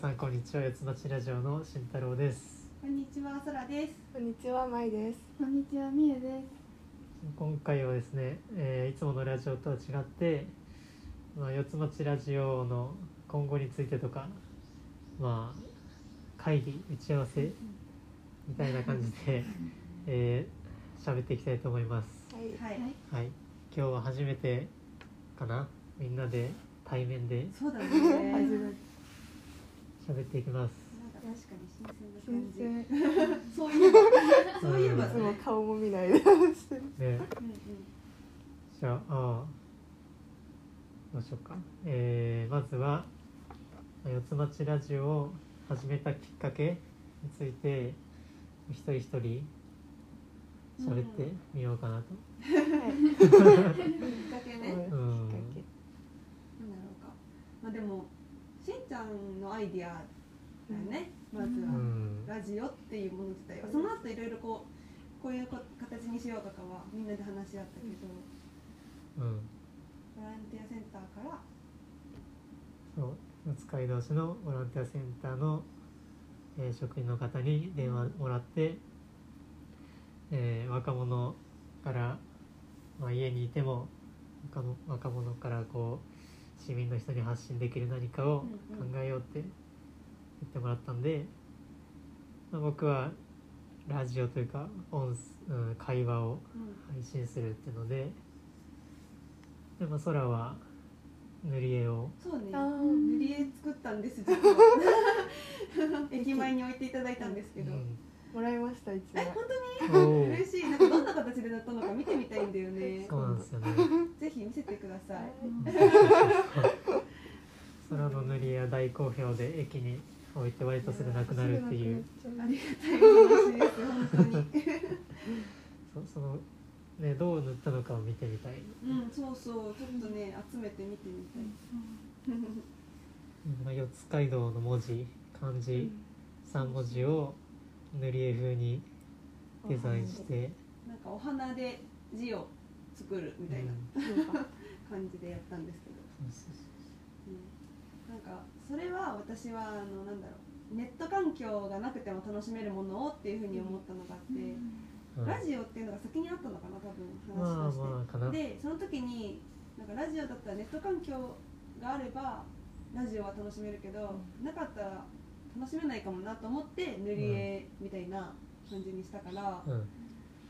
さんこんにちは四つ町ラジオの慎太郎ですこんにちは、そらです。こんにちは、まいです。こんにちは、みえです。今回はですね、えーいつものラジオとは違って、まあ、四つ町ラジオの今後についてとかまあ会議打ち合わせみたいな感じでえー喋っていきたいと思いますはい。はい。はい今日は初めてかな？みんなで対面でそうだね。初めか喋っていきます確かに新鮮な新感じ。鮮。そういえば、そういえばいつもね。顔も見ないで話してる。ねうんうんじゃあどうしようか、えーまずは四つ町ラジオを始めたきっかけについて一人一人喋ってみようかなと、きっかけね。きっかけ。なんだろうか。まあでも、しんちゃんのアイディアだよね。まずうは。ん。ラジオっていうもの自体は。その後いろいろこう、こういうこ形にしようとかはみんなで話し合ったけど、うん。ボランティアセンターから、そう。四街道市のボランティアセンターの、えー職員の方に電話もらって、えー若者から、まあ、家にいても若者若者からこう市民の人に発信できる何かを考えようって言ってもらったんで、まあ、僕はラジオというか音、うん、会話をうん。配信するっていうのででも空は塗り絵をそうね。塗り絵作ったんです実は。駅前に置いていただいたんですけど、うんもらいました、一え枚。本当に？嬉しい。なんかどんな形で塗ったのか見てみたいんだよね。そうなんですよね。ぜひ見せてください。空の塗り絵は大好評で駅に置いて割とすぐなくなるっていう。ありがたい話です本当に。そそのねどう塗ったのかを見てみたい、うんそうそう。ちょっとね集めて見てみたい。まあ、四街道の文字漢字3文字を塗り絵風にデザインして、なんかお花で字を作るみたいなうん。感じでやったんですけど、なんかそれは私はあのなんだろう。ネット環境がなくても楽しめるものをっていうふうに思ったのがあって、そうラジオっていうのが先にあったのかな多分まあ話として、まあかな。でその時になんかラジオだったらネット環境があればラジオは楽しめるけど、なかったら楽しめないかもなと思って塗り絵みたいな感じにしたから、うん。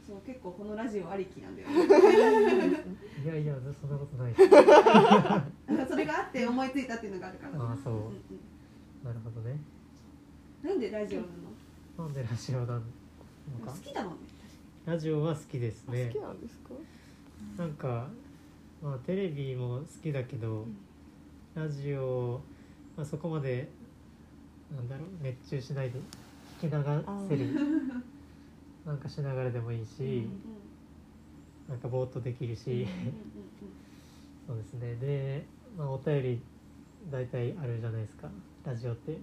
そう結構このラジオありきなんだよね。いやいやそんなことない。それがあって思いついたっていうのがあるから、ああそう。うんうんなるほどね。なんでラジオなの？なんでラジオなのか。好きだもんね。ラジオは好きですあね好きなんですか？なんか、まあ、テレビも好きだけど、ラジオ、まあ、そこまでなんだろう熱中しないで聞き流せる なんかしながらでもいいし、うんうんなんかぼーっとできるし、そうですね。で、まあ、お便り大体あるじゃないですか。ラジオって。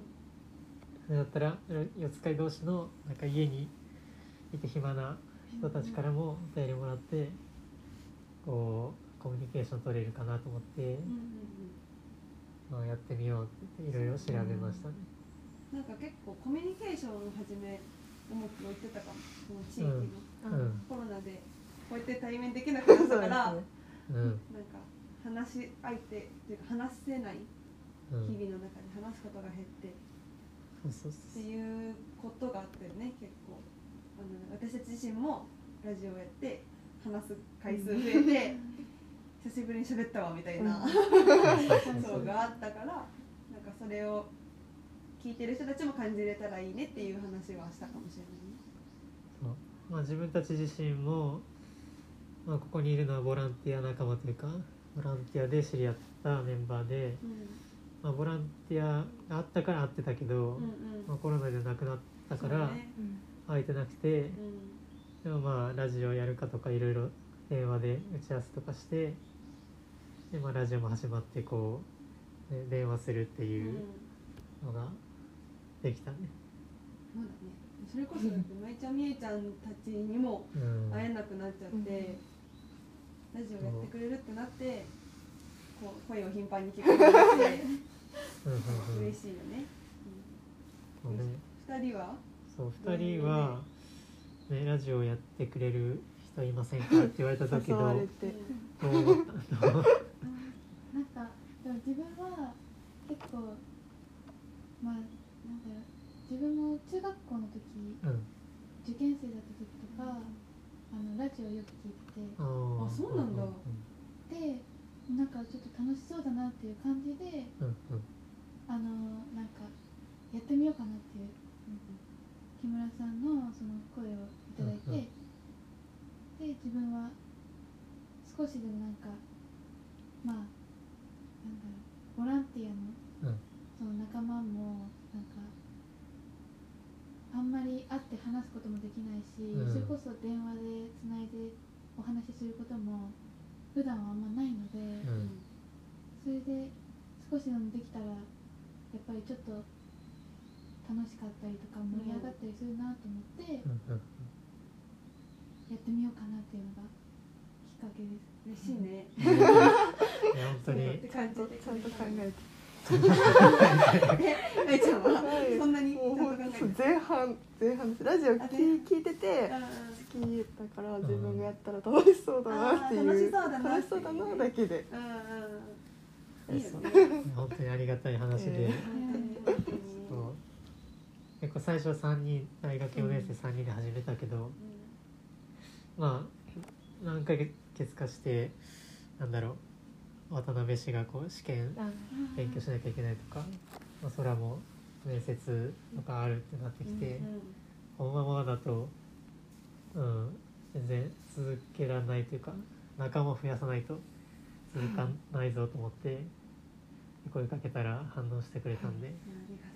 だったら四街道市のなんか家にいて暇な人たちからもお便りもらってこうコミュニケーション取れるかなと思って、まあ、やってみようって言っていろいろ調べましたね。なんか結構コミュニケーションをはじめ重く置いてたかもこの地域の、うん。うんコロナでこうやって対面できなくなったから、なんか話し相手っていうか話せないうん日々の中で話すことが減って、そうそうっていうことがあったよね結構。あの私たち自身もラジオをやって話す回数増えて、久しぶりに喋ったわみたいな、うん。そうがあったからなんかそれを聞いてる人たちも感じれたらいいねっていう話はしたかもしれないね。まあ、自分たち自身も、まあ、ここにいるのはボランティア仲間というかボランティアで知り合ったメンバーで、まあ、ボランティアがあったから会ってたけど、うんうん。まあ、コロナで亡くなったから会えてなくて、うん。でもまあラジオやるかとかいろいろ電話で打ち合わせとかしてで、まあ、ラジオも始まってこう、ね、電話するってうん。いうのができたね。そうだね。それこそだってまいちゃんみえちゃんたちにもうん。会えなくなっちゃって、ラジオやってくれるってなってこう声を頻繁に聞くようになってうん。うんうん嬉しいよね、そうね。二人は？そう2人は、ね、ラジオやってくれる人いませんか？って言われた時誘わどうれて。どう思った？どう？なんかでも自分は結構まあ自分も中学校の時うん。受験生だった時とかあのラジオよく聞いててあそうなんだ。でなんかちょっと楽しそうだなっていう感じでうんうん。あのなんかやってみようかなっていう木村さんのその声をいただいて、うんうん。で自分は少しでもなんかまあなんだろうボランティアのうん。その仲間もあんまり会って話すこともできないし、うん。それこそ電話でつないでお話しすることも普段はあんまないので、うん。それで少しでもできたらやっぱりちょっと楽しかったりとか盛り上がったりするなと思ってやってみようかなっていうのがきっかけです。嬉しいね。いや本当に。っ てちゃんと感じでちゃんと考えてえ愛ちゃんははい。そんなに前半前半ですラジオ聞聞いててあ好きだから自分がやったら楽しそうだなっていう楽しそうだなだけでーうんうん。いいよね。本当にありがたい話で、結構最初3人大学4年生3人で始めたけど、まあ何ヶ月かしてなんだろう渡辺氏がこう試験勉強しなきゃいけないとか、まあ、空も面接とかあるってなってきて、このままだと、うん、全然続けられないというか仲間を増やさないと続かないぞと思って声かけたら反応してくれたんで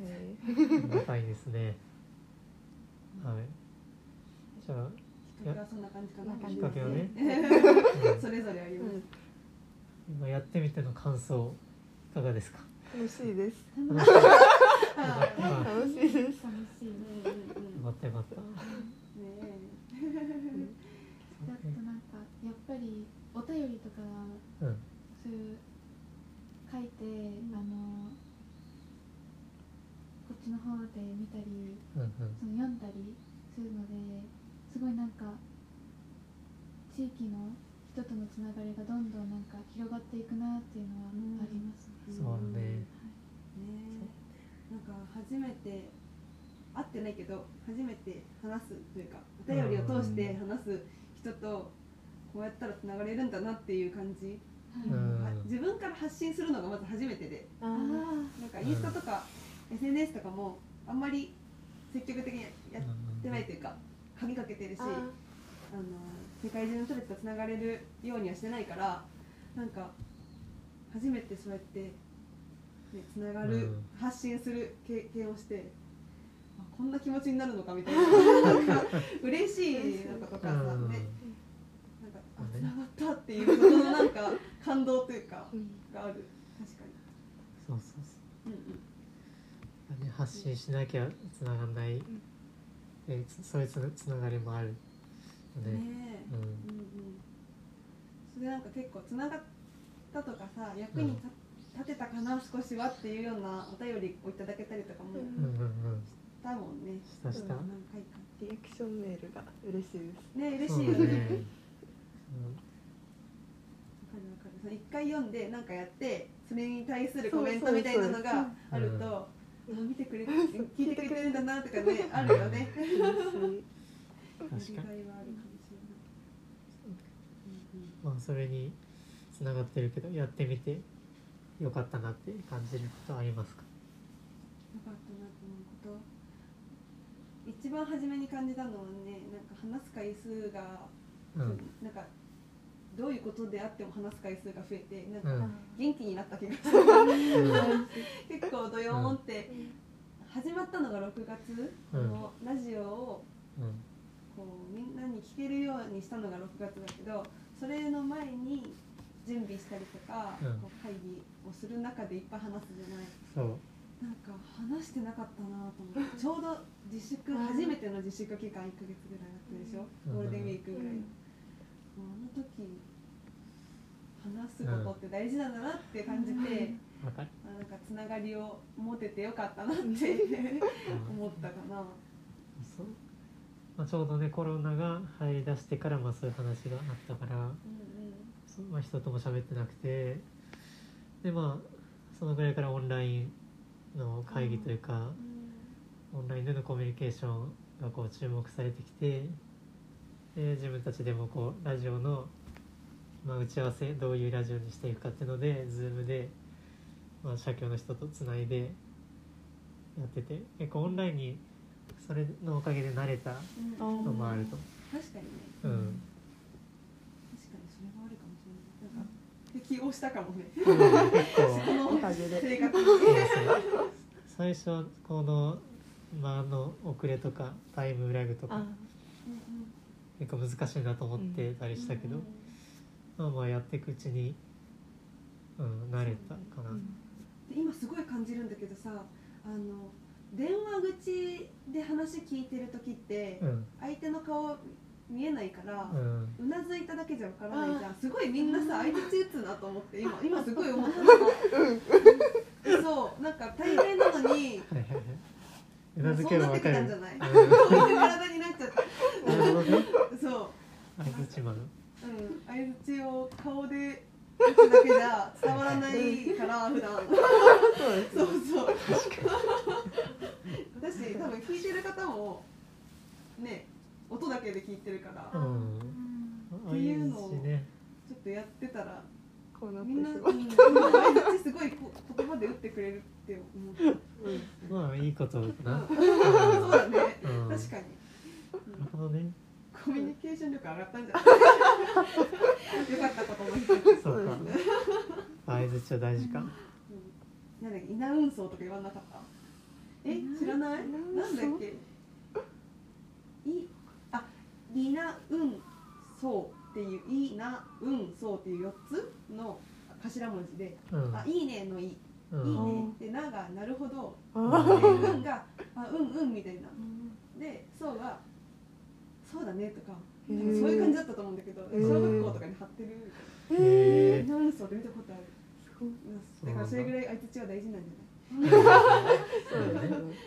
えありがたいですね。はい。じゃあ、きっかけはそんな感じかな。きっかけはね。それぞれあります。ーうん今やってみての感想いかがですか？楽しいです楽しい。楽しいです楽しいねうんうんうんかったよかった。ねだとなんかやっぱりお便りとかうん。そういう書いて、あのこっちの方で見たりうんうん。その読んだりするのですごいなんか地域の人とのつながりがどんどんなんか広がっていくなっていうのはありますね。そうね。ねなんか初めて会ってないけど初めて話すというかお便りを通して話す人とこうやったらつながれるんだなっていう感じ、はい。うん。は自分から発信するのがまず初めてで。ああなんかインスタとか SNS とかもあんまり積極的にやってないというか鍵かけてるしああの世界中の人たちとつながれるようにはしてないからなんか初めてそうやって、ね、つながる、うん。発信する経験をしてあこんな気持ちになるのかみたいな。なんか嬉しいのとかさ、うん。ね。なんかあつながったっていうことのなんか感動というかうん。がある。確かそうそうそに、うんうん。う。ね、発信しなきゃつながんない。で、つそういうつつながりもある。よね。ね。え、うん。うんうん。それなんか結構つながったとかさ役に立立てたかな少しはっていうようなお便りをいただけたりとかもしうんうんうん。うん。たもんね、したした？何回かリアクションメールが嬉しいです。ね。嬉しいよね。ね。るわかる。その一回読んで何かやってそれに対するコメントみたいなのがあるとあ見てくれ聞いてくれてるんだなとかねあるよね。嬉しい確かに。まあそれにつながってるけどやってみてよかったなって感じることはありますか？よかったなと思うこと。一番初めに感じたのはねなんか話す回数が、うん。なんかどういうことであっても話す回数が増えてなんかうん。元気になった気がする、うん。結構ドヨーンって、始まったのが6月、のラジオをうんこうみんなに聞けるようにしたのが6月だけどそれの前に準備したりとか、うん。こう会議をする中でいっぱい話すじゃない。そう。なんか話してなかったなと思って ちょうど自粛初めての自粛期間1ヶ月ぐらいあったでしょ、うん。ゴールデンウィークぐらい、うん。あの時話すことって大事なんだなって感じて、わかる、あなんかつながりを持ててよかったなってうん。思ったかなまあ、ちょうどねコロナが入り出してからまあそういう話があったからうんそう、まあ、人とも喋ってなくてでまあそのぐらいからオンラインの会議というか、オンラインでのコミュニケーションがこう注目されてきてで自分たちでもこうラジオの、まあ、打ち合わせどういうラジオにしていくかっていうので Zoom で、まあ、社協の人とつないでやってて結構オンラインにそれのおかげで慣れたうん。うんのもあると。確かにね。うん、確かにそれはあるかもしれない。なんか適応したかもね。うん、結構。生活最初この間の遅れとかタイムラグとかあ結構難しいなと思ってたりしたけど、まあまあやっていくうちに、うん、慣れたかな、で今すごい感じるんだけどさあの電話口で話聞いてる時ってうん。相手の顔見えないから、うなずいただけじゃわからないじゃん。すごいみんなさ相槌打つなと思って今 今すごい思ったの。そうなんか大変なのにはいはいはい。うなずけばわかるそうなってきたんじゃない。うん そういう体になっちゃって。なるほどねそう。相づちマンうん相槌を顔で打つだけじゃ伝わらないから普段。そうそうそうだし多分聞いてる方もね音だけで聞いてるから。うん。うん相づちね。ちょっとやってたらみんな、しう。ん、まう相づちすごいこ言葉で打ってくれるって思う。んまあいいことかな、そうだね、うん確かに、なるほどね。コミュニケーション力上がったんじゃない？よかったことの一つ、うん、そうかですね。相づちは大事か、なんだっけ稲運送とか言わなかった？え知らない？なんだっけ？いあ稲運送っていういな運送っていう4つの頭文字で、うん。あいいねのいい、うん。いいねでながなるほどあでー運があうん。うんみたいな。でそうがそうだねとかそういう感じだったと思うんだけど小学校とかに貼ってるみたいへな稲運送って見たことある。だからそれぐらい相槌は大事なんじゃーそうですねど。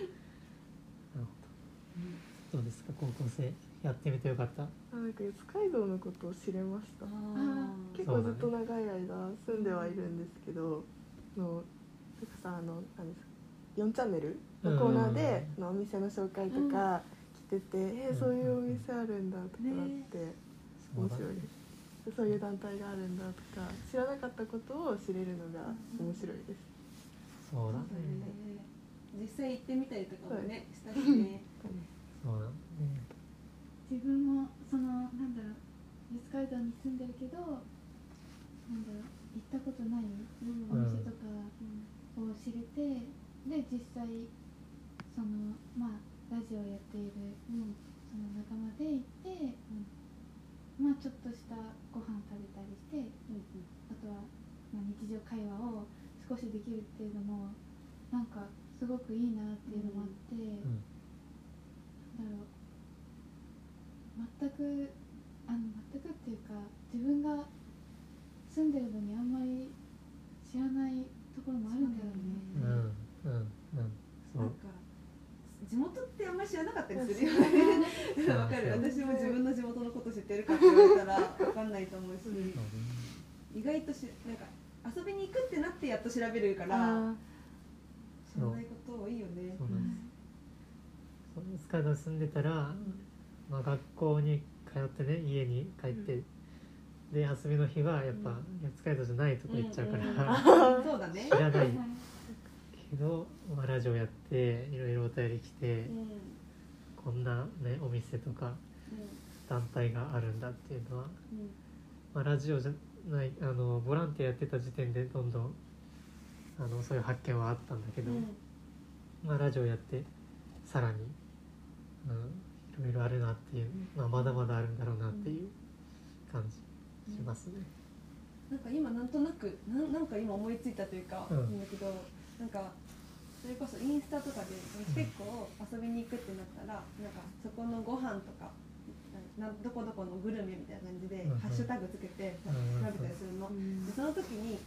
うですか高校生やってみてよかった。あなんか四街道のことを知れました。結構ずっと長い間住んではいるんですけどのなんかさあの何ですか4チャンネルのコーナーでのお店の紹介とか来てて、えーそういうお店あるんだとかなって面白い。です、そういう団体があるんだとか知らなかったことを知れるのが面白いです、そうだね。実際行ってみたりとかもねしたしね。そうだね。自分もそのなんだろう四街道に住んでるけどなんだろう行ったことないお店とかを知れて、で実際そのまあラジオやっている、その仲間で行って、まあちょっとしたご飯食べたりしてあとは、まあ、日常会話を少しできるっていうのもなんかすごくいいなっていうのもあって、うん。なんだろう全くあの全くっていうか自分が住んでるのにあんまり知らないところもあるんだよね。うん。うん。うん。そう。なんか地元ってあんまり知らなかったりするよね。わかる。私も自分の地元のこと知ってるかって言われたらわかんないと思うし意外としなんか遊びに行くってなってやっと調べるからあ知らないこと多いよね。そうなんです。そう四街道に住んでたら、まあ、学校に通ってね家に帰って、で遊びの日はやっぱうん四街道じゃないとこ行っちゃうから、うんそうだね知らないはいけど、まあ、ラジオやっていろいろお便り来てうんうんこんなねお店とか団体があるんだっていうのは、まあ、ラジオじゃないあのボランティアやってた時点でどんどんあのそういう発見はあったんだけど、うん。まあ、ラジオやってさらに、うん、いろいろあるなっていう、まあ、まだまだあるんだろうなっていう感じしますね。なんか今なんとなくなんなんか今思いついたというか、うんだけどなんかそれこそインスタとかで結構遊びに行くってなったら、なんかそこのご飯とかなどこどこのグルメみたいな感じで、ハッシュタグつけて調べたりするの、ーうん。でその時に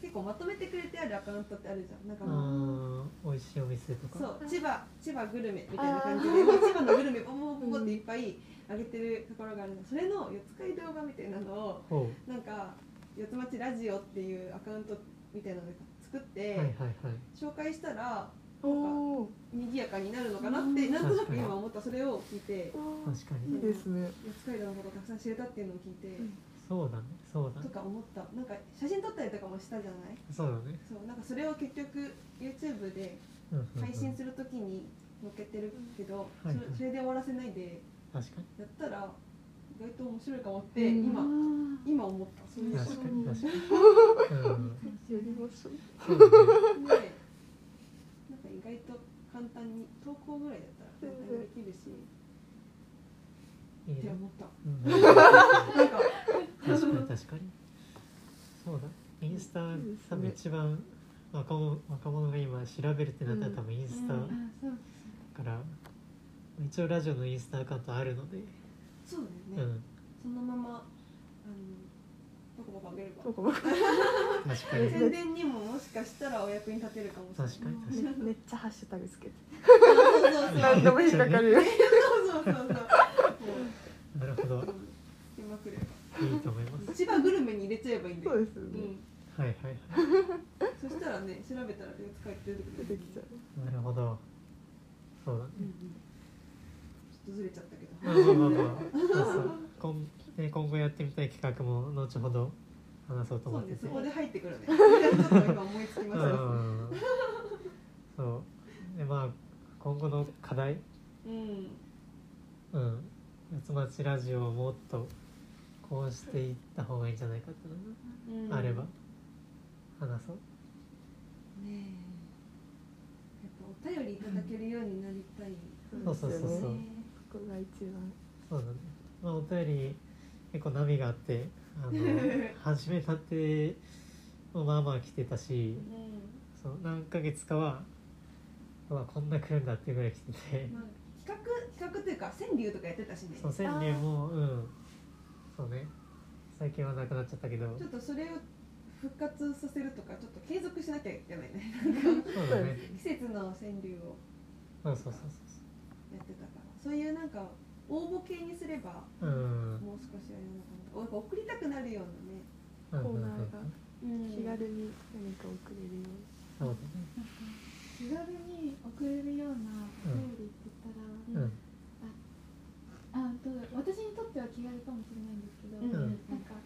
結構まとめてくれてあるアカウントってあるじゃん。なんかもう美味しいお店とか。そう千葉千葉グルメみたいな感じで千葉のグルメボンボンボンっていっぱいあげてるところがあるの。それの四つ街動画みたいなのをほなんか四つ町ラジオっていうアカウントみたいなので作って、うはいはいはい。紹介したらおお賑やかになるのかなって、うん。なんとなく今思った。それを聞いて。確かに。いいですね四つ街道のことたくさん知れたっていうのを聞いて、そうだね。そうだね。とか思った。なんか写真撮ったりとかもしたじゃない？そうだね。そう。なんかそれを結局 YouTube で配信するときに載っけてるけど、うんはいはい。それそれで終わらせないで確かに。やったら意外と面白いかもって、うん。今あ今思った。そういう確かに確かに。うん。やりましょうねでなんか意外と簡単に投稿ぐらいだったら簡単にできるし、って思った。うん。なんか。確かに。確かにそうだ。インスタ多分一番若者若者が今調べるってなったら多分インスタうから一応ラジオのインスタアカウントあるので。そううだよね、ん。そのままあのボコボコあげれば。どこも確かに。宣伝にももしかしたらお役に立てるかもしれない。確かに確かに。めめっちゃハッシュタグつけて何でも引っかかるよそうそうそうそう。もなるほど。う出まくればいいと思います。千葉グルメに入れちゃえばいいんだよ。そうですよね。うん。はいはいはい。そしたらね調べたら四つ帰って出てくる出てきちゃう。なるほど。そうだね。ちょっとずれちゃったけど。まあまあまあ。まあそうそう。今,、ね、今後やってみたい企画も後ほど話そうと思ってて。そうねそこで入ってくるね。ちょっと今思いつきました。うん。そう。でまあ今後の課題？うん。うん。四つ町ラジオをもっとこうしていった方がいいんじゃないかってのうん。があれば。話そうねえ。やっぱお便りいただけるようになりたいそうそうそうそう。ですよねねここが一番。そうだね。まあお便り結構波があってあの 初めたってまあまあ来てたしうそう何ヶ月かはうわこんな来るんだっていうぐらい来てて。んまあ企画企画というか川柳とかやってたしね。そう川柳もうん。そうね。最近はなくなっちゃったけど。ちょっとそれを復活させるとかちょっと継続しなきゃいけないね。そうだね。季節の川柳を。そうそうそうそやってたから。そういうなんか応募系にすればううん。もう少しあれなのかな。なんか送りたくなるようなねコーナーが。うん気軽に何か送れるようそうだね。なんか気軽に送れるようなお便りって言ったら、うん。あどうだ。私にとっては気軽かもしれないんですけど、うん。うんなんか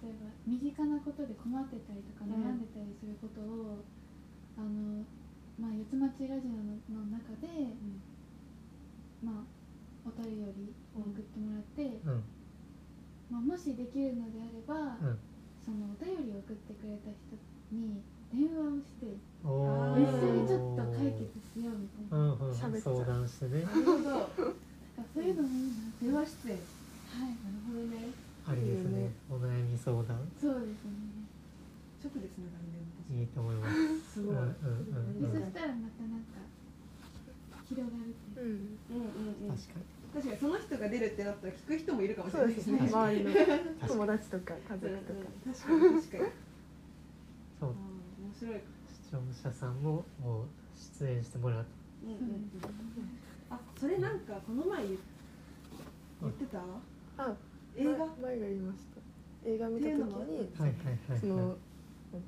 例えば身近なことで困ってたりとかうん悩んでたりすることを、あのまあ四つ町ラジオのの中で、まあお便りを送ってもらって、うん。まあ、もしできるのであれば、うん。そのお便りを送ってくれた人に電話をして一緒にちょっと解決しようみたいな、うんうん喋っちゃう。相談してね。なるほど。なんかそういうのもいいな。電話出演はい。なるほどね。ありですね。いいよねお悩み相談。そうですね。直でつながるねいいと思います。すごい、うんうんうんうん。でそしたらまたなんか広がるっていう。うん。うんうんうん。確かに。確かにその人が出るってなったら聞く人もいるかもしそうでね。れないですすね。周りの友達とか家族とか。確かに確かに。そう。面白い視聴者さんももう出演してもらううん。うんうんあそれなんかこの前言言ってた？あ映画？前前が言いました。映画見た時にっていうの。もはいはいはいはい。その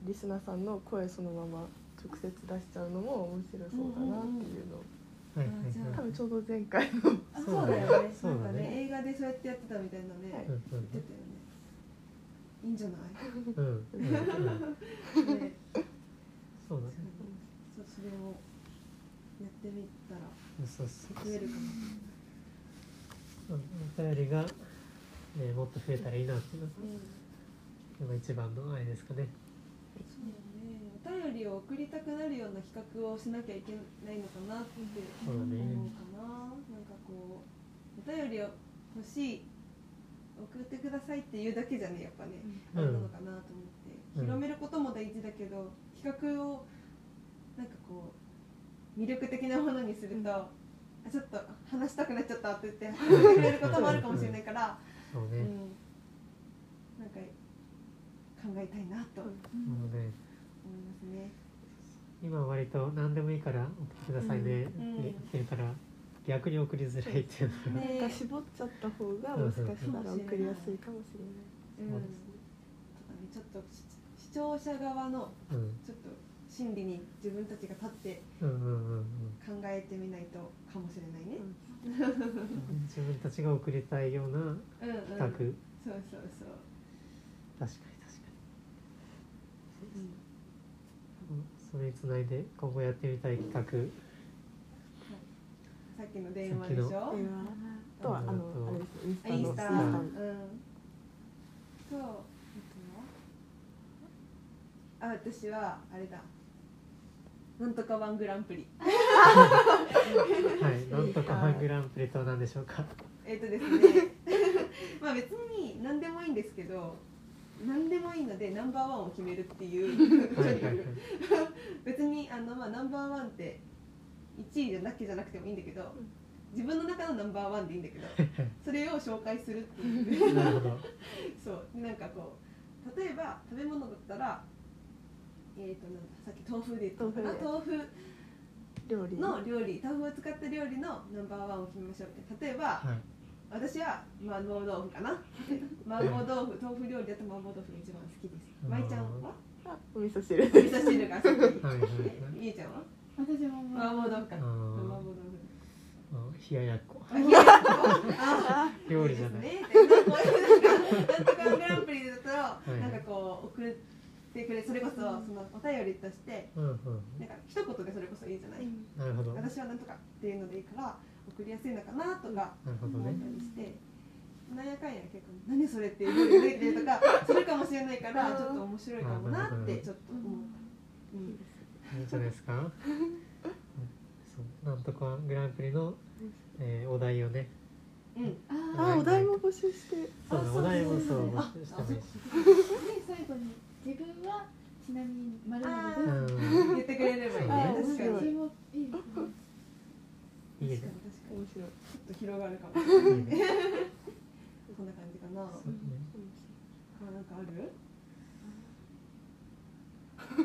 リスナーさんの声そのまま直接出しちゃうのも面白そうだなっていうの。をはいはい。多分ちょうど前回の。あそそううだよねそうだね。映画でそうやってやってたみたいなねはい。うん言ってたよね。いいんじゃない？うんうんうんうん。ねそうだね。そうそれをやってみたらそうそう増えるかもう。んお便りが、ね、もっと増えたらいいなっていうの。が一番のあれですかね。そうだね。お便りを送りたくなるような企画をしなきゃいけないのかなって思うかな。なんかこうお便りを欲しい送ってくださいっていうだけじゃねやっぱね、うん。あれなのかなと思って、うん。広めることも大事だけど企画をなんかこう魅力的なものにすると、あちょっと話したくなっちゃったって言って話してくれることもあるかもしれないから、そうね、うん、なんか考えたいなと、もうね。思いますね。今は割と何でもいいから送ってくださいね。ってうん言ってるから、逆に送りづらいっていうのが、ねなんか絞っちゃった方がもしかしたら送りやすいかもしれない。うん。そうですとかねちょっと聴者側のうん、ちょっと心理に自分たちが立ってうんうんうんうん考えてみないとかもしれないね。自分たちが送りたいようなうんうん。企画、そうそうそう、確かに確かうん。にそれにつないで今後やってみたい企画。さっきの電話でしょ？電話。とはあのう。んあれですインスタンスタ。のうん。とあとはあ私はあれだ。なんとかワングランプリ。はいなんとかワングランプリとは何でしょうか？えっ、とですね。まあ別に何でもいいんですけど何でもいいのでナンバーワンを決めるっていう。別にあの、まあ、ナンバーワンって1位だけじゃなくてもいいんだけど自分の中のナンバーワンでいいんだけどそれを紹介するっていう。なるほど。そうでなんかこう例えば食べ物だったらえっ、となんださっき豆腐で言ったのかな？豆腐料理の料理。豆腐を使った料理のナンバーワンを決めましょうって。例えばはい。私は麻婆豆腐かな？麻婆豆腐豆腐料理だと麻婆豆腐が一番好きです。うん。まいちゃんは？あお味噌汁。お味噌汁が好き。はいはいはい。みえちゃんは？私も麻婆豆腐。かあ麻ー婆豆腐あ冷ややっこ。あ冷ややっこ。あ 料理じゃない。ね。でこういうなんかなんとかグランプリだとい。なんかこう送ってくれそれこそそのお便りとしてうんうん。なんか一言でそれこそいいじゃない？なるほど。私はなんとかっていうのでいいから送りやすいのかなとか思ったりしてなんやかんや結構何それっていうてとか するかもしれないからちょっと面白いかもなってちょっと思った。うん。いいんじゃないですか。うん。そう。なんとかグランプリの、えーお題をね。うん。あお題も。募集して。そうお題もそうそう募集してもいい最後に自分はちなみに丸でん言ってくれればいい。ねあ確かに。面白それもいいですね。いいね確かに面白い。ちょっと広がるかも。しれないいいねこんな感じかな。そうね。あなんかある？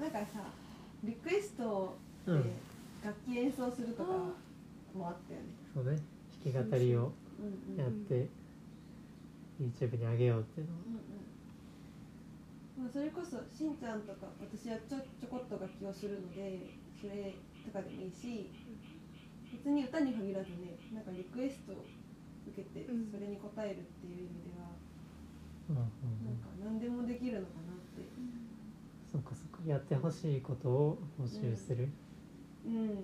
なんかさリクエストでうん楽器演奏するとかもあったよね。そうね。弾き語りをうんうんやって YouTube に上げようっていうのは。まあ、それこそしんちゃんとか私はちょちょこっと楽器をするのでそれとかでもいいし別に歌に限らずねなんかリクエストを受けてうん。それに応えるっていう意味では、うんうんなん。うんか何でもできるのかなって。そうかそうか。やってほしいことを募集する、うんなん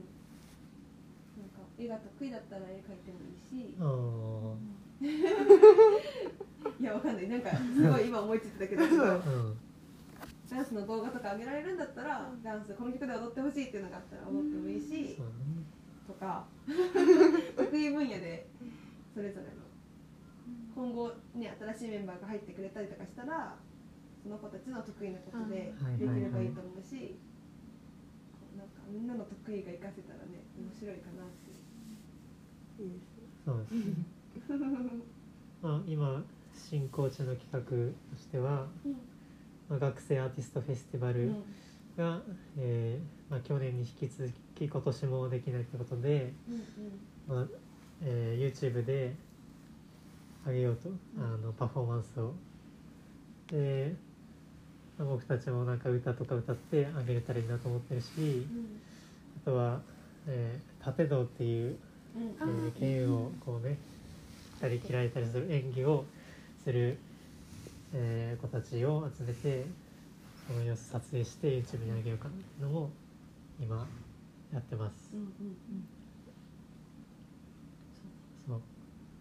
か絵が得意だったら絵描いてもいいし。ああ いやわかんない。なんかすごい今思いついてたけどうん。ダンスの動画とか上げられるんだったらダンスこの曲で踊ってほしいっていうのがあったら踊ってもいいし、とか 得意分野でそれぞれの今後ね新しいメンバーが入ってくれたりとかしたらその子たちの得意なことでうん。できればいいと思うし、こうなんかみんなの得意が活かせたらね面白いかなって。いいですね。そうです。ね まあ今進行中の企画としては、まあ、学生アーティストフェスティバルが、えーまあ、去年に引き続き今年もできないということで、うんうん。まあえー YouTube で上げようとあのパフォーマンスを。で、まあ僕たちもなんか歌とか歌ってあげれたらいいなと思ってるしうん。あとは、えー、縦道っていう、うん。えー剣をこうね切ったり切られたりする演技をする、えー子たちを集めてその様子撮影して YouTube に上げようかなっていうのも今やってます。うんうんうん。そう。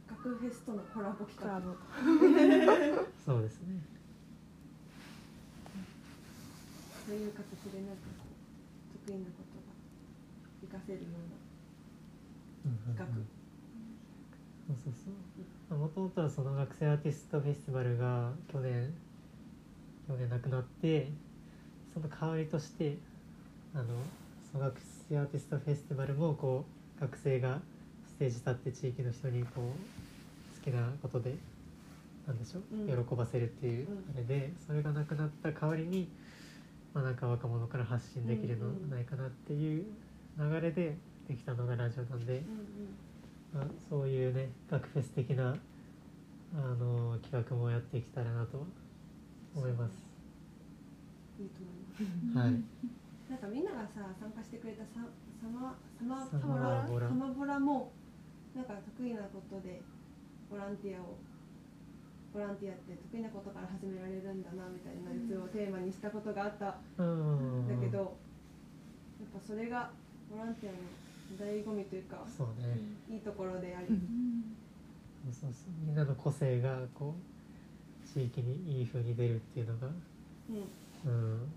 学フェスとのコラボ企画。そうですねそういう形でなんか得意なことが活かせるようなうんうんうん。学そうそうそう。もともとはその学生アーティストフェスティバルが去年去年なくなってその代わりとしてあのその学生アーティストフェスティバルもこう学生がテージ立って地域の人にこう好きなことでなんでしょう、うん。喜ばせるっていううんあれでそれがなくなった代わりに、まあ、なんか若者から発信できるのないかなっていう流れでできたのがラジオなんで、うんまあ、そういうね学フェス的なあの企画もやっていけたらなとは思います。う。んい。いと思います。はい、なんかみんながさ参加してくれたササマサマサマボラ。ボラサマボラもなんか得意なことでボランティアをボランティアって得意なことから始められるんだなみたいなやつをテーマにしたことがあった。うん。んだけど、やっぱそれがボランティアの醍醐味というかそうね、いいところであり、うん。そうそう。そうみんなの個性がこう地域にいい風に出るっていうのが、うん。うん。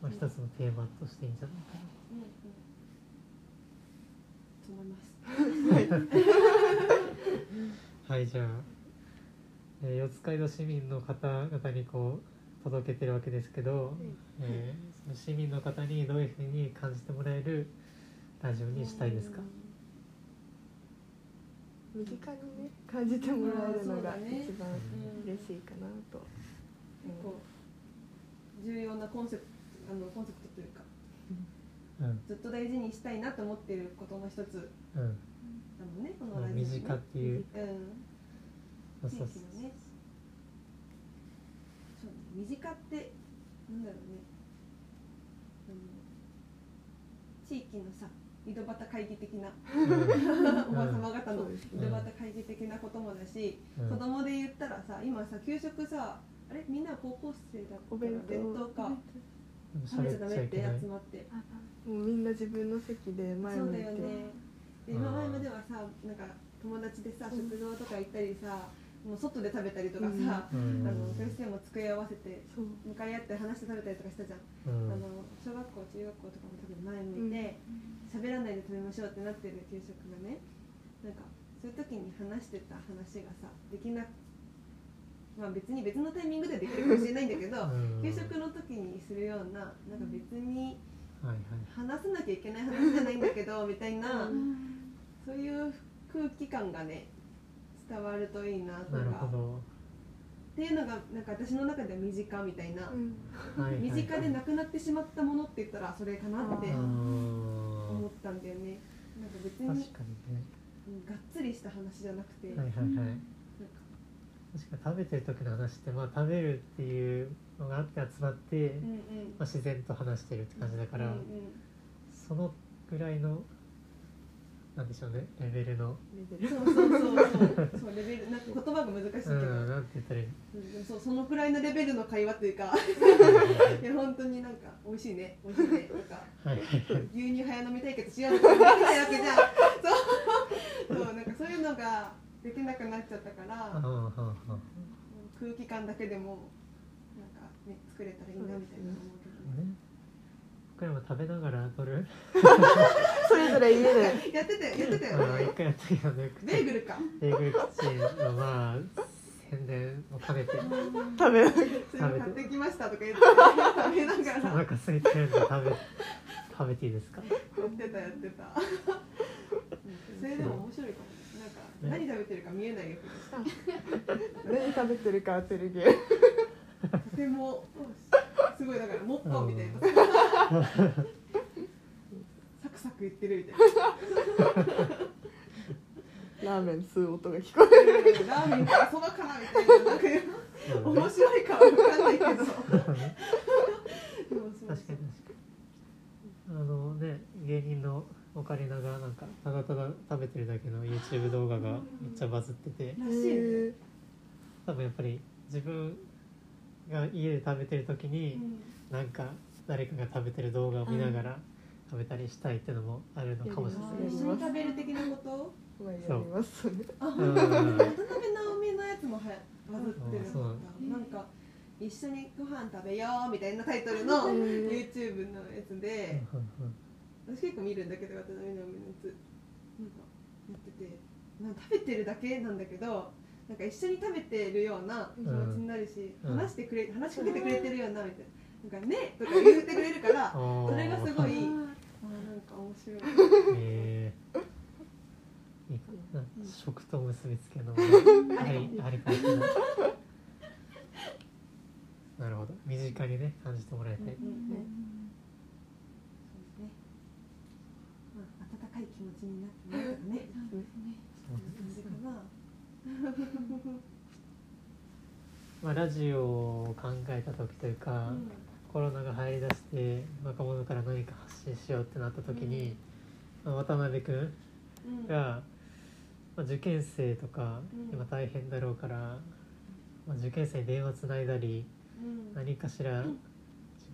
まあ、一つのテーマとしていいんじゃないかな。うん。うん。と思います。はい じゃあ、えー四街道市民の方々にこう届けてるわけですけど、えーその市民の方にどういうふうに感じてもらえるラジオにしたいですか、身近にね感じてもらえるのが一番うん嬉しいかなと、結構重要なコンセプトあのコンセプトというかうん。ずっと大事にしたいなと思ってることの一つうん。なのねこのラジオ、ね、身近っていう。うんそうそう。地域のねそうね身近ってなんだろうね。あの地域のさ井戸端会議的な おば様方の井戸端会議的なこともだし、うん。子供で言ったらさ今さ給食さあれ？みんな高校生だったらお弁当か食べちゃダメって集まってあもうみんな自分の席で前そうだ向いて、よね。でうん。今前まではさなんか友達でさ食堂とか行ったりさもう外で食べたりとかさ、うん。あの先生も机合わせて向かい合って話して食べたりとかしたじゃん、うん。あの小学校中学校とかも多分前向いて喋、らないで食べましょうってなってる給食がねなんかそういう時に話してた話がさできなまあ別に別のタイミングでできるかもしれないんだけど、うん。給食の時にするようななんか別に話さなきゃいけない話じゃないんだけどみたいな、うん。そういう空気感がね伝わるといいなとなるかほど。っていうのがなんか私の中では身近みたいな、うん。はいはい。身近でなくなってしまったものって言ったらそれかなって思ったんだよね。なんか別に、確うんかにね。がっつりした話じゃなくて、はいはいはい。なんか。確かに食べてる時の話ってまあ食べるっていうのがあって集まって、うんうん。まあ、自然と話してるって感じだから、うんうん。そのぐらいのなんでしょうねレベルの。レベル。そうそうそうそう。そうレベルなんか言葉が難しいけど、うんなんて言ったらいい。うんそうそのくらいのレベルの会話というか。いや本当になんか美味しいね。美味しいね。とか。はい牛乳早飲み対決しようとかできないわけじゃんそう。そうなんかそういうのができなくなっちゃったから。空気感だけでもなんかね作れたらいいなみたいな思う僕らも食べながら撮る？それぞれ家でやってたよやってたあのよ一回やったけどね。ベーグルか？ベーグルキッチンのまあ宣伝を兼ねて。食べそれ買ってきましたとか言って 食べながら。お腹空いてるんで食べ食べていいですか？やってたやってた。それでも面白いかも。ねなんか何食べてるか見えないよ 何食べてるか当てるゲーとてもすごいだからモッパンみたいな。サクサクいってるみたいラーメン吸う音が聞こえる。なラーメンかそばかなみたいな。なんか面白いかわかんないけど。確かに確かに。あのね芸人のオカリナがなんかただただ食べてるだけの YouTube 動画がめっちゃバズってて。多分やっぱり自分が家で食べてる時になんか誰かが食べてる動画を見ながら食べたりしたいっていうのもあるのかもしれあない。ー一緒に食べる的なこと？まあやりますそうん。渡辺直美のやつもはやバズってるなん。だなんか一緒にご飯食べようみたいなタイトルのうん。YouTube のやつでうんうん。私結構見るんだけど渡辺直美のやつ。なんかやってて。なんか食べてるだけなんだけどなんか一緒に食べてるような気持ちになるし、うん。話してくれ話しかけてくれてるようなみたいな。なんかねとか言ってくれるから それがすごいあーなんか面白い。へえいい。かなんか食と結びつけるのもありありかもしれない。なるほど。身近にね感じてもらいたい、うんうん。そうですね。まあ温かい気持ちになってもらうとかね。そうですねまあ、ラジオを考えた時というか、うん。コロナが入りだして若者から何か発信しようってなった時に、まあ、渡辺君うん。が、まあ、受験生とかうん。今大変だろうから、まあ、受験生に電話つないだりうん。何かしら受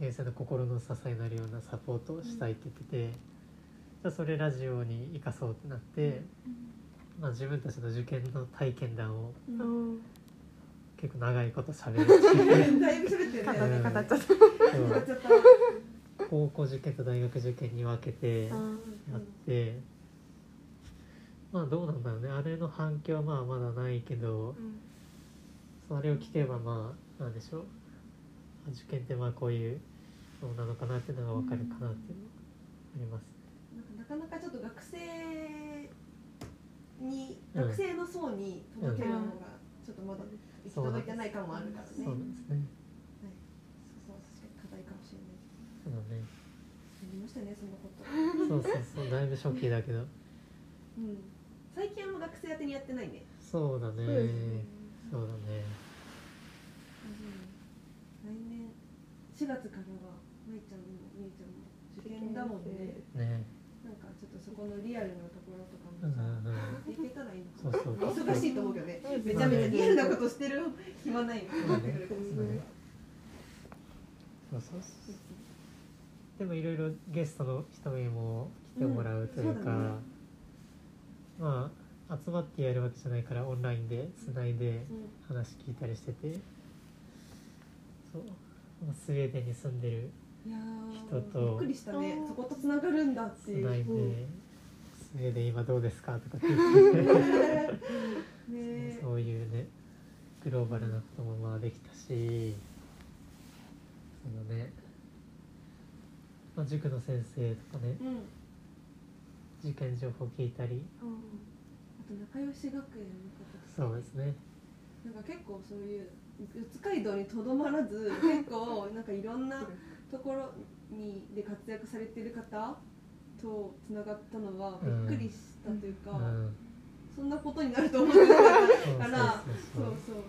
験生の心の支えになるようなサポートをしたいって言ってて、じゃあそれラジオに生かそうってなって、まあ、自分たちの受験の体験談をうん。うん結構長いこと喋るって だいぶ喋ってるね。肩で語っちゃった。そう語っちゃった高校受験と大学受験に分けてやって、まあどうなんだろうね。あれの反響はまあまだないけどそれを聞けばまあなんでしょう。受験ってまあこういうものなのかなっていうのが分かるかなっていうのはありますなんかなかなかちょっと学生に、うん学生の層に届けるのがちょっとまだ行き届いてない感もあるからね。そうですね。そうそう確かに課題かもしれない。そうだね。ありましたねそんなこと。そうそうそう。だいぶ初期だけど。うん。最近あんま学生宛てにやってないね。そうだね。そうですね。そうだね。来年。4月からはまいちゃんもみゆちゃんも受験だもんね。ねとそこのリアルなところとかうんもけたらいいのか忙しいと思うけどね。うんめちゃめちゃリアルなことしてる暇ない。の。まあね。なってくるかもしれない。そう。でもいろいろゲストの人にも来てもらうというか、うんそうだね。まあ集まってやるわけじゃないからオンラインでつないでう。ん話聞いたりしててそう。まあスウェーデンに住んでる人ーとびっくりしたね。そことつながるんだってついう。ないで、うん。スウェーデン今どうですかとか聞いて。ねそういうねグローバルなこともまあできたしそのね、まあ、塾の先生とかねうん。受験情報聞いたり。あと仲良し学園の方とか。そうですね。なんか結構そういう四街道にとどまらず結構なんかいろんなところにで活躍されてる方とつながったのはびっくりしたというか、うん。そんなことになると思ってなかったからそうそう。そう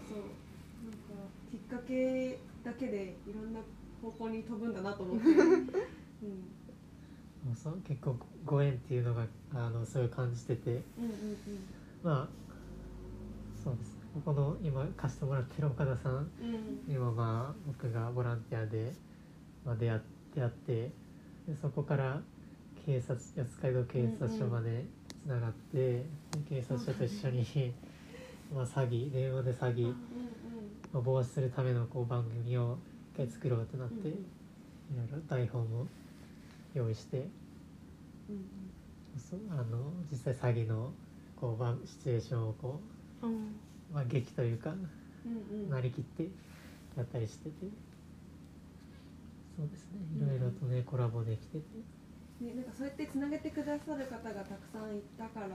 なんかきっかけだけでいろんな方向に飛ぶんだなと思って、うん、そう結構ご縁っていうのがあのすごい感じてて。うんうんまあそうですね。ここの今貸してもらってる岡田さんうん。うん。今まあ僕がボランティアで、まあ、出会ってってでそこから警察四街道警察署までつながって、で警察署と一緒に、まあ、詐欺電話で詐欺、うんまあ、防止するためのこう番組を一回作ろうとなって、うんいろいろ台本も用意してうんあの実際詐欺のこうばシチュエーションをこうん。う、まあ、劇というかうんうん。なりきってやったりしててそうですね。いろいろとねコラボできてて。ね、なんかそうやってつなげてくださる方がたくさんいたからっ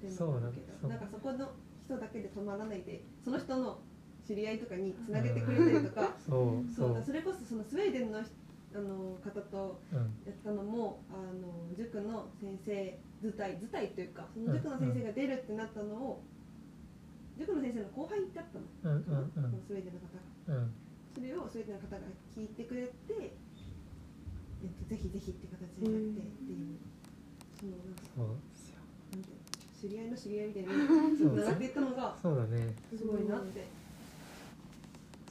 てそうなんどなんかそこの人だけで止まらないでその人の知り合いとかにつなげてくれたりとか、そうそうそう。だそれこそそのスウェーデンの人あの方とうんやったのもあの塾の先生図体図体というかその塾の先生が出るってなったのを、塾の先生の後輩だったの。うん。うん。そのスウェーデンの方が。うんそれをスウェーデンの方が聞いてくれて、えっと、ぜひぜひって形になってっていう、そのなんかそうですよなんて知り合いの知り合いみたいにそうつながっていったのがそうだね。すごいなって、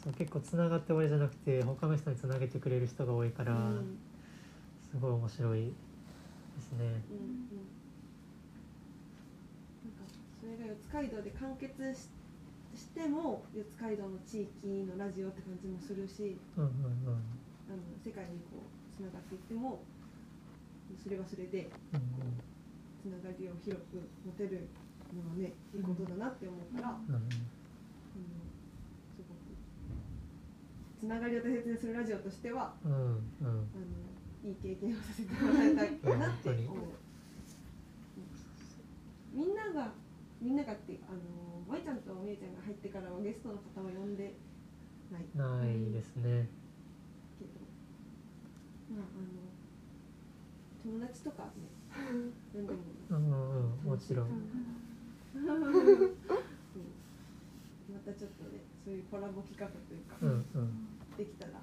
そう結構つながって終わりじゃなくて他の人につなげてくれる人が多いから、うん。すごい面白いですね。うんうん、なんかそれが四街道で完結ししても四街道の地域のラジオって感じもするしうんうんうん。あの世界にこうつながっていってもそれはそれでうんつながりを広く持てるのはねいいことだなって思うから、うんうんうんすごくつながりを大切にするラジオとしてはうんうん。あのいい経験をさせてもらいたいなって思う。みんながみんながってあのまいちゃんとみゆちゃんが入ってからはゲストの方は呼んでない？ないですね。けどまああの友達とかね呼んでもうんうんもちろん。うん。またちょっとねそういうコラボ企画というか、うんうん。できたら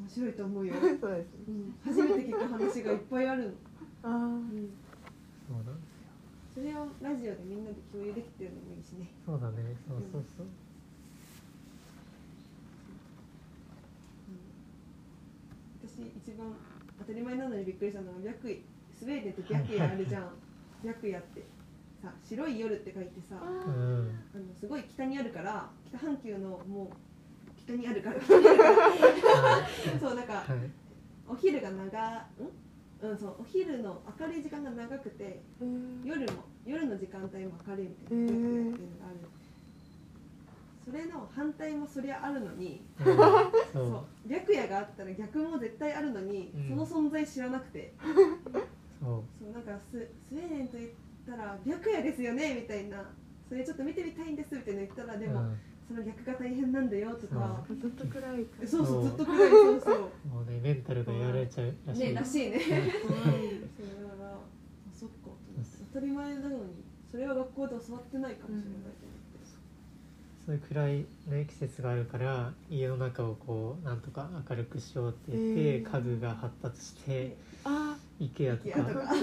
面白いと思うよ、そうですね。うん、初めて聞く話がいっぱいあるの、あー。うん、そうなんですよそれをラジオでみんなで共有できてるのもいいしね。そうだね。そうそうそう。うん。私一番当たり前なのにびっくりしたのは白衣。スウェーデンって白夜あるじゃん。白夜ってさ白い夜って書いてさあうん。のすごい北にあるから北半球のもう北にあるから。北にあるからそうなんかはい。お昼が長ん？うんそうお昼の明るい時間が長くて夜も夜の時間帯も明るいみたいなっていうのがある。それの反対もそりゃあるのにうん。そ そうう白夜があったら逆も絶対あるのに、うん。その存在知らなくて。そう。そうなんかススウェーデンと言ったら白夜ですよねみたいな。それちょっと見てみたいんですみたいな言ったらでも、うんその逆が大変なんだよとか。ずっと暗いから。そうそうそうずっと暗いそうそう。もうねメンタルがやられちゃうらしい。ねらしいね。怖いそうだかそっか。当たり前なのに。それは学校で教わってないかもしれないと思って、そういう暗い、ね、季節があるから家の中をこうなんとか明るくしようって言って、うん。家具が発達してあ IKEA と IKEA とか。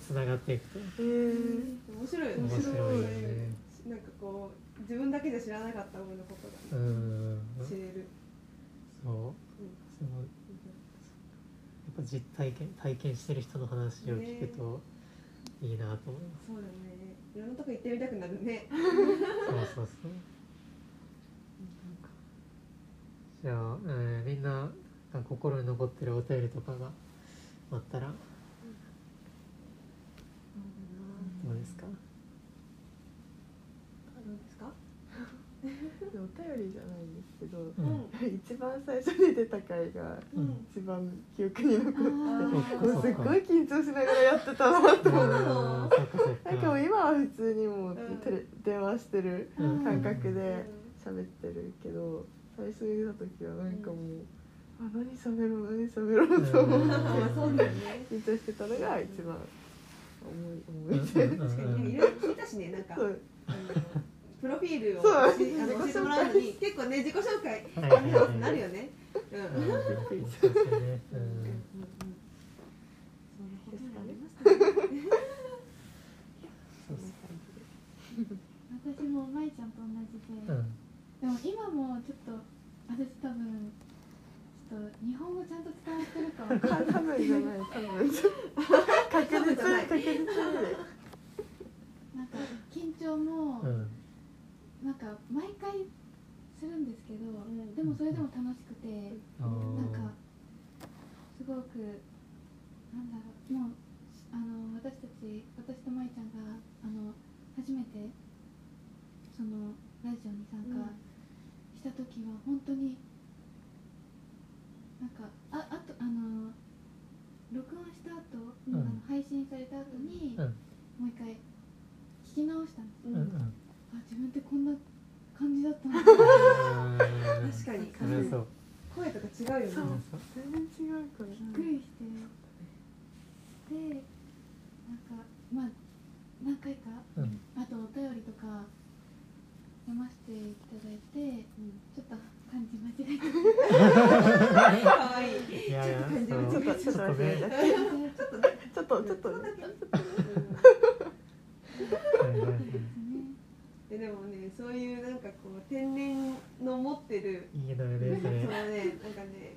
つながっていくと。えー。面白い。面白いよねなんかこう自分だけじゃ知らなかったもののことうがん。知れる、そう。うん。そのやっぱ実体験体験してる人の話を聞くといいなと思います、そうだね。いろんなとこ行ってみたくなるね。そうそうそう。じゃあ、えーみんなが心に残ってるお便りとかがあったらどうですかどうですか お便りじゃないんですけどうん。一番最初に出た回がうん。一番記憶に残ってそっかそっか。もうすっごい緊張しながらやってたなと思って。んなんかもう今は普通にもううんテレ電話してるうん。感覚で喋ってるけど最初に出た時はなんかもうあ何喋ろう何喋ろうと思って緊張してたのが一番思い思いうん出うん確かにいろいろ聞いたしねなんかプロフィールを教えてもらうのに結構ね自己紹介なるよね。うん。私もまいちゃん。と同じで、うん。でも今もちょっと私多分ちょっと日本語ちゃん。と伝わってるかわかん。ない多分じゃない多分確実に確実になん。か緊張もうんなんか毎回するんですけど、ん。でもそれでも楽しくてあー。なんかすごくなんだろうもうあの私たち私とまいちゃんがあの初めてそのラジオに参加した時は本当になんかああとあの録音した後、うん。あの配信された後に、うん。もう一回聞き直したんですよ、うんうん。あ自分ってこんな感じだったんだ確かに。声とか違うよねう全然違うからびっくりしてでなんかまあ何回かうんあとお便りとか読ませていただいてうんちょっと漢字間違えて可愛いいいやいやちょっとそうちょっとちょっとねちょっとちょっとちょっとででもねそういうなんかこう天然の持ってるいいのよね。そ そのれねなんかね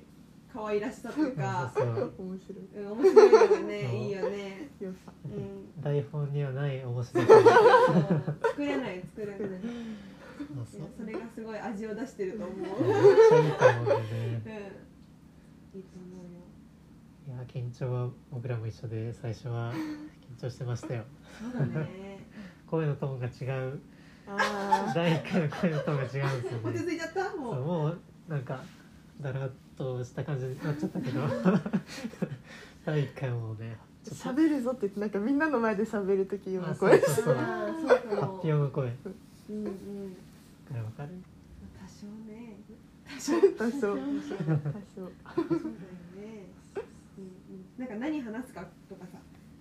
可愛らしさというかそうそう面白い。うん面白いのがそう。ねいいよね。良さ。うん。台本にはない面白い作れない作れない。そうい。そう。やそれがすごい味を出してると思う。いいと思うんだよね。うん。いいと思うよ。いや緊張は僕らも一緒で最初は 緊張してましたよ。そうだね。声のトーンが違う。あ第1回の声のトーンが違うんですよね。落ち着いちゃった？もそううもうなんかだらっとした感じになっちゃったけど。第1回もね喋るぞって言ってなんかみんなの前で喋る時の声。そうそう発も。表の声。わうんうん。かるわかる？多少ね。多少。多少。多少そうだよね、うんうん、なんか何話すかとかさ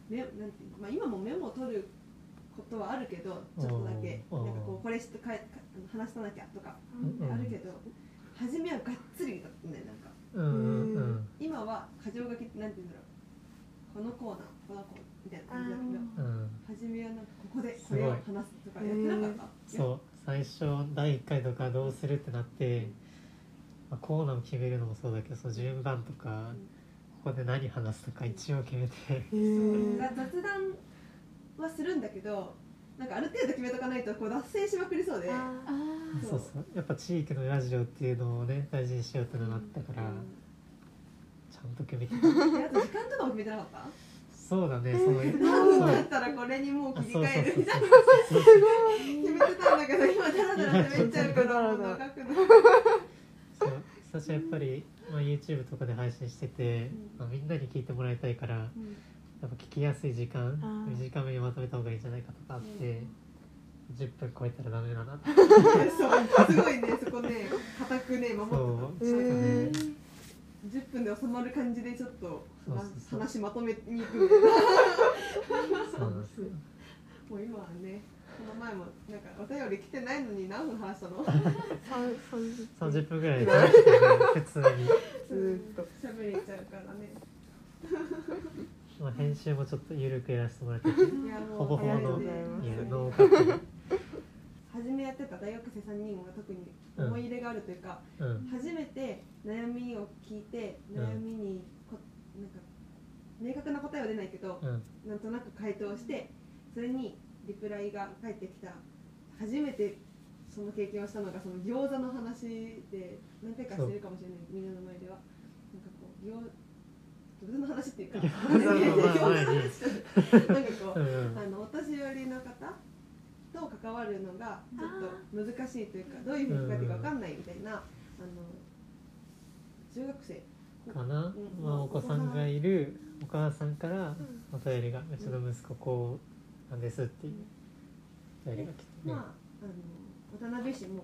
メなんていうの、まあ、今もメモを取ることはあるけどちょっとだけ。なんかこうこれしてか話さなきゃとかうんあるけど、初めはがっつりだった。ねなんか。うんうんうん。今は箇条書きってなんて言うんだろう。このコーナーこのコーナーみたいな感じだけどうん。初めはなんかここでこれを話すとかやってなかった、そう。最初第1回とかどうするってなって、まあ、コーナーを決めるのもそうだけどその順番とかここで何話すとか一応決めて。へそう。ーが雑談はするんだけどなんかある程度決めとかないとこう脱線しまくりそうで。ああー。そう。そうやっぱ地域のラジオっていうのをね大事にしようってのがあったから、うん。ちゃんと決めてえあと時間とかも決めてなかった？そうだねその何分だったらこれにもうあ切り替える？みたいなそうそう。決めてたんだけど今ダラダラ喋っちゃうからもう長くなるそう。最初やっぱり、まあ、YouTube とかで配信してて、うん。まあ、みんなに聞いてもらいたいからやっぱ聞きやすい時間短めにまとめた方がいいんじゃないかとかあって、10分超えたらダメだなすごいねそこね固くね守ってたえー10分で収まる感じでちょっとそうそうそう。話まとめに行く。みたいなそう。なんですよもう今はねこの前もなんかお便り来てないのに何分話したの？三三十30分ぐらいで話してね普通に、ずーっと喋れちゃうからねまあ、編集もちょっと緩くやらせてもらってていやもうほぼほぼのノーカット初めやってた大学生3人は特に思い入れがあるというか、でうん。初めて悩みを聞いてうん悩みにこなんか明確な答えは出ないけど、うん。なんとなく回答してそれにリプライが返ってきた。初めてその経験をしたのがその餃子の話で何回かしてるかもしれない。みんなの前では。なんかこう餃餃子の話っていうか なんかこううんあのお年寄りの方と関わるのがちょっと難しいというかどういうふうに書いていいか分かんないみたいなあの中学生か。な、うんまあ、お子さんがいるお母さんからお便りが「うちの息子こうなんです」っていう。お便りが来てね、まああの渡辺市も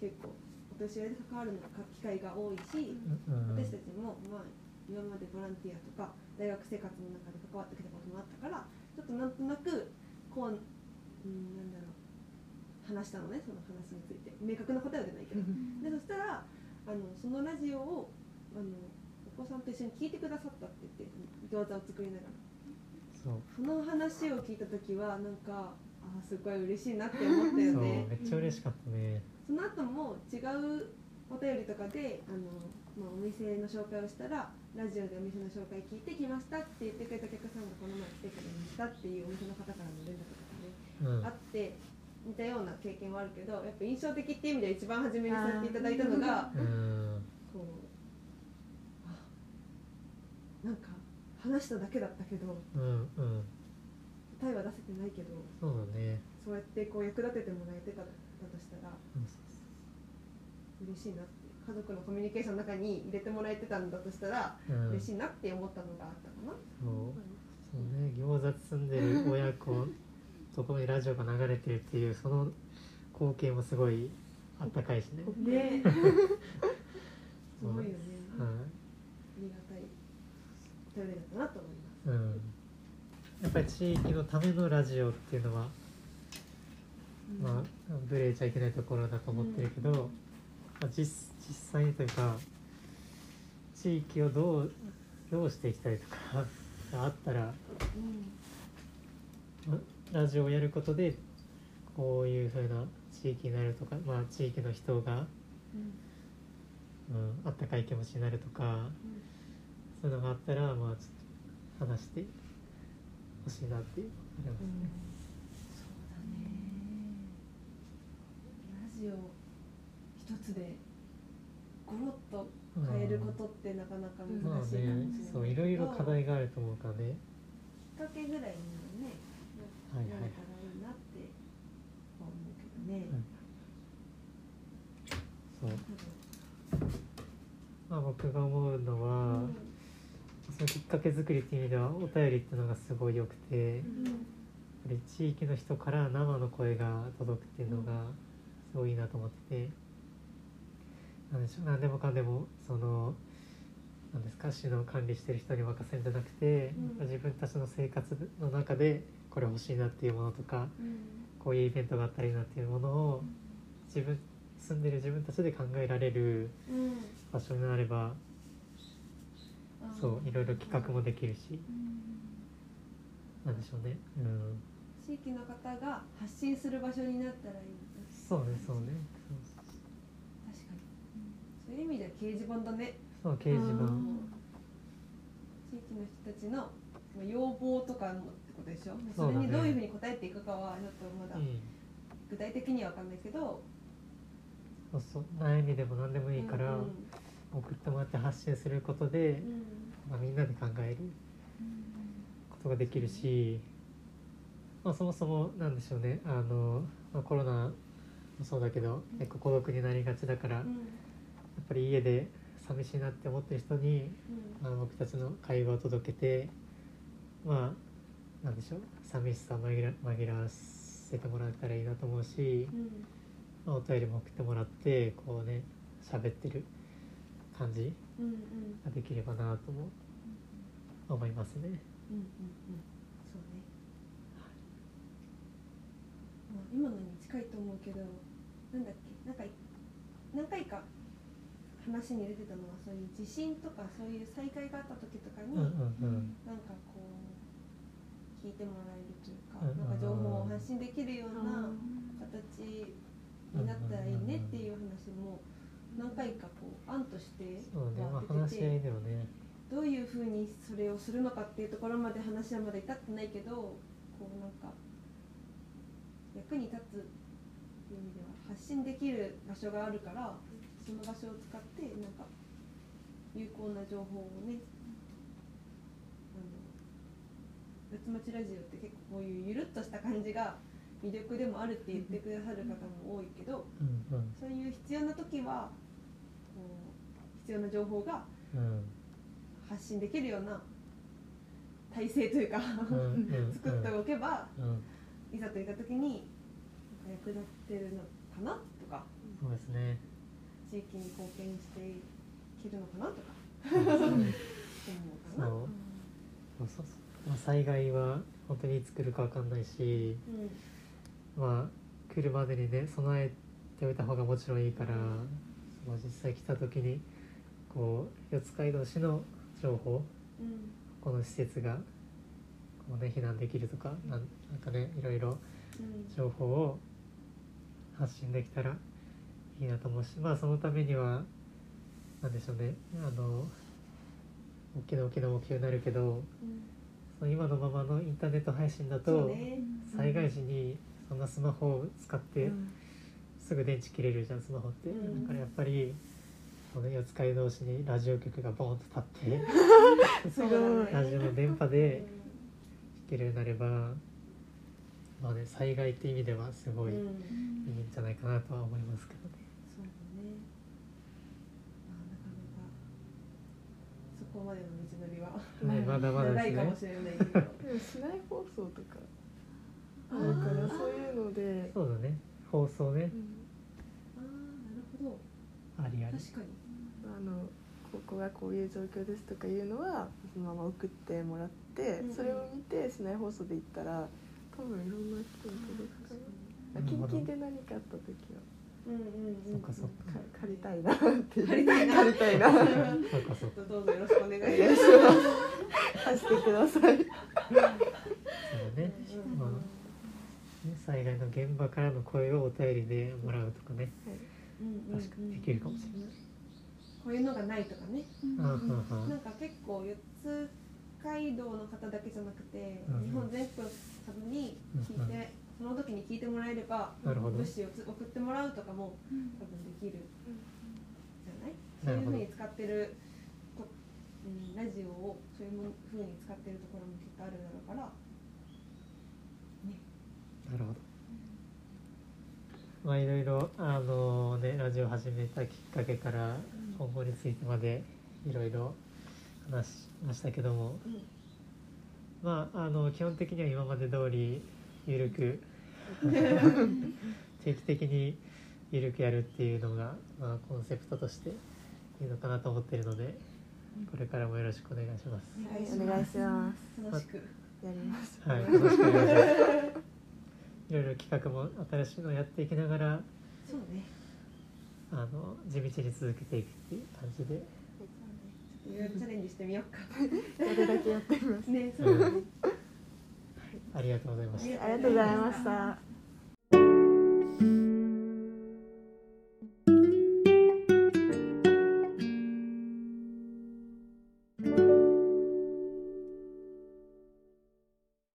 結構お年寄りで関わるのが機会が多いし私たちもまあ今までボランティアとか大学生活の中で関わってきたこともあったからちょっとなんとなくこう、うん、なんだろう。話したのねその話について。明確な答えは出ないけど。でそしたらあのそのラジオをあのお子さんと一緒に聞いてくださったって言って餃子を作りながら。そう。その話を聞いた時はなんかあーすごい嬉しいなって思ったよそうねめっちゃ嬉しかったね。その後も違うお便りとかであの、まあ、お店の紹介をしたらラジオでお店の紹介聞いてきましたって言ってくれたお客さんがこの前来てくれましたっていうお店の方からの連絡とかねうん。あって似たような経験はあるけどやっぱ印象的っていう意味では一番初めにさせていただいたのがうん。こうあなんか話しただけだったけどうんうん答えは出せてないけどそうだね。そうやってこう役立ててもらえてただとしたらうん。嬉しいなって家族のコミュニケーションの中に入れてもらえてたんだとしたら、うん。嬉しいなって思ったのがあったかな、そうそうね餃子包んでる親子ところにラジオが流れてるっていうその光景もすごいあったかいしね、ね。すごいよね、あはりがたい。お便りだったなと思います。いうん、やっぱり地域のためのラジオっていうのは、まあブレちゃいけないところだと思ってるけど、まあ、実実際にというか地域をどうどうしていきたいとかがあったらうん。まラジオをやることでこういうふうな地域になるとか、まあ、地域の人が、うん。うん、あったかい気持ちになるとかそういうのがあったら、まあ、ちょっと話してほしいなっていうのがありますね。そうだね。ラジオ一つでゴロッと変えることってなかなか難しいかまあもしれない。ねけど、そういろいろ課題があると思うからね。きっかけぐらいにはねなれたらいいなって思うけどね、うん。そう。まあ、僕が思うのは、そのきっかけ作りっていう意味ではお便りっていうのがすごい良くてやっぱり地域の人から生の声が届くっていうのがすごいいいなと思っててなんでしょう何でもかんでもそのなんですか市の管理してる人に任せるんじゃなくて、うん。自分たちの生活の中でこれ欲しいなっていうものとかこういうイベントがあったらいいなっていうものを自分住んでる自分たちで考えられる場所になればそういろいろ企画もできるし。なんでしょうね。うん。地域の方が発信する場所になったらいい。そうねそうねそういう意味では掲示板だね。そう掲示板。地域の人たちのまあ要望とかもってことでしょ。それにどういうふうに答えていくかはちょっとまだうん。具体的には分かんないけど。そうそう。悩みでも何でもいいからうん。送ってもらって発信することで、うん。まあ、みんなで考えることができるし、まあ、そもそもなんでしょうね。あの、まあ、コロナもそうだけど結構孤独になりがちだからぱり家で寂しいなって思ってる人に、うん。まあ、僕たちの会話を届けてまあなんでしょう寂しさを紛ら紛らわせてもらえたらいいなと思うし、うん。まあ、お便りも送ってもらってこうね喋ってる感じができればなとも思いますね。うんうんうん。そうね、まあ、今のに近いと思うけどなんだっけなんかい何回か話に出てたのはそういう地震とかそういう災害があった時とかに、うんうんなんかこう聞いてもらえるというか、うんなんか情報を発信できるような形になったらいいねっていう話も何回かこう案としてててね。どういうふうにそれをするのかっていうところまで話はまだ至ってないけどこうなんか役に立つっていう意味では発信できる場所があるからその場所を使ってなんか有効な情報をねあの八つ町ラジオって結構こういうゆるっとした感じが魅力でもあるって言ってくださる方も多いけどうんうん。そういう必要な時はこう必要な情報がうん発信できるような体制というか作っておけば、うんいざといった時に役立ってるのかなとか。そうですね。地域に貢献していけるのかなとか。まあ、災害は本当にいつ来るかわかんないし、うん。まあ来るまでにね備えておいた方がもちろんいいから、その実際来た時にこう四街道市の情報うん。この施設がこうね避難できるとかなんなんかねいろいろうん情報を発信できたらいいなと思うしまあそのためにはなんでしょうね。あの大きな大きな目標になるけどうん。その今のままのインターネット配信だと、ね。災害時にそんなスマホを使ってすぐ電池切れるじゃんスマホって、うん。だからやっぱりこの四街道市にラジオ局がボーンと立って すごい。ラジオの電波うでん。聞けるようになれば、まあね、災害って意味ではすごいいいうんんじゃないかなとは思いますけどね。そうだね。まあなかなかそこまでの道のりは。ね まだまだですね。長いかも。しれないけど。でも市内放送とか。あるからそういうので、そうだね。放送ね。うん。ああなるほど。ありあり。確かに。あのここがこういう状況ですとかいうのはそのまま送ってもらって、うんうん。それを見て市内放送で言ったら多分いろんな人に届くかな。あなるほど。近々で何かあった時はうんうんうん。そっかそっか。か借りたいなっていう。借りたいな。借りたいな。そうかそうか。どうぞよろしくお願いします。貸してください。そうだね,、うんまあ、ね災害の現場からの声をお便りでもらうとかね。うんうんうん確かにできるかもしれない。こういうのがないとかね。うんうんうん。なんか結構四つ街道の方だけじゃなくて、うんうん。日本全国多分に聞いて、その時に聞いてもらえれば物資をつ送ってもらうとかも多分できるじゃない？そういうふうに使ってると、うん、ラジオをそういうふうに使ってるところもきっとあるだろうから。なるほど。まあいろいろあのねラジオ始めたきっかけから今後についてまでいろいろ話しましたけども、うん。まああの基本的には今まで通りゆるく。定期的にゆるくやるっていうのが、まあ、コンセプトとしていいのかなと思っているのでこれからもよろしくお願いします。はいお願いします。楽しく。やります。はい、楽しくお願いします。いろいろ企画も新しいのをやっていきながらそうね。あの地道に続けていくっていう感じで。いろいろチャレンジしてみようか。やるだけやってみます。ねそうありがとうございました。ありがとうございました。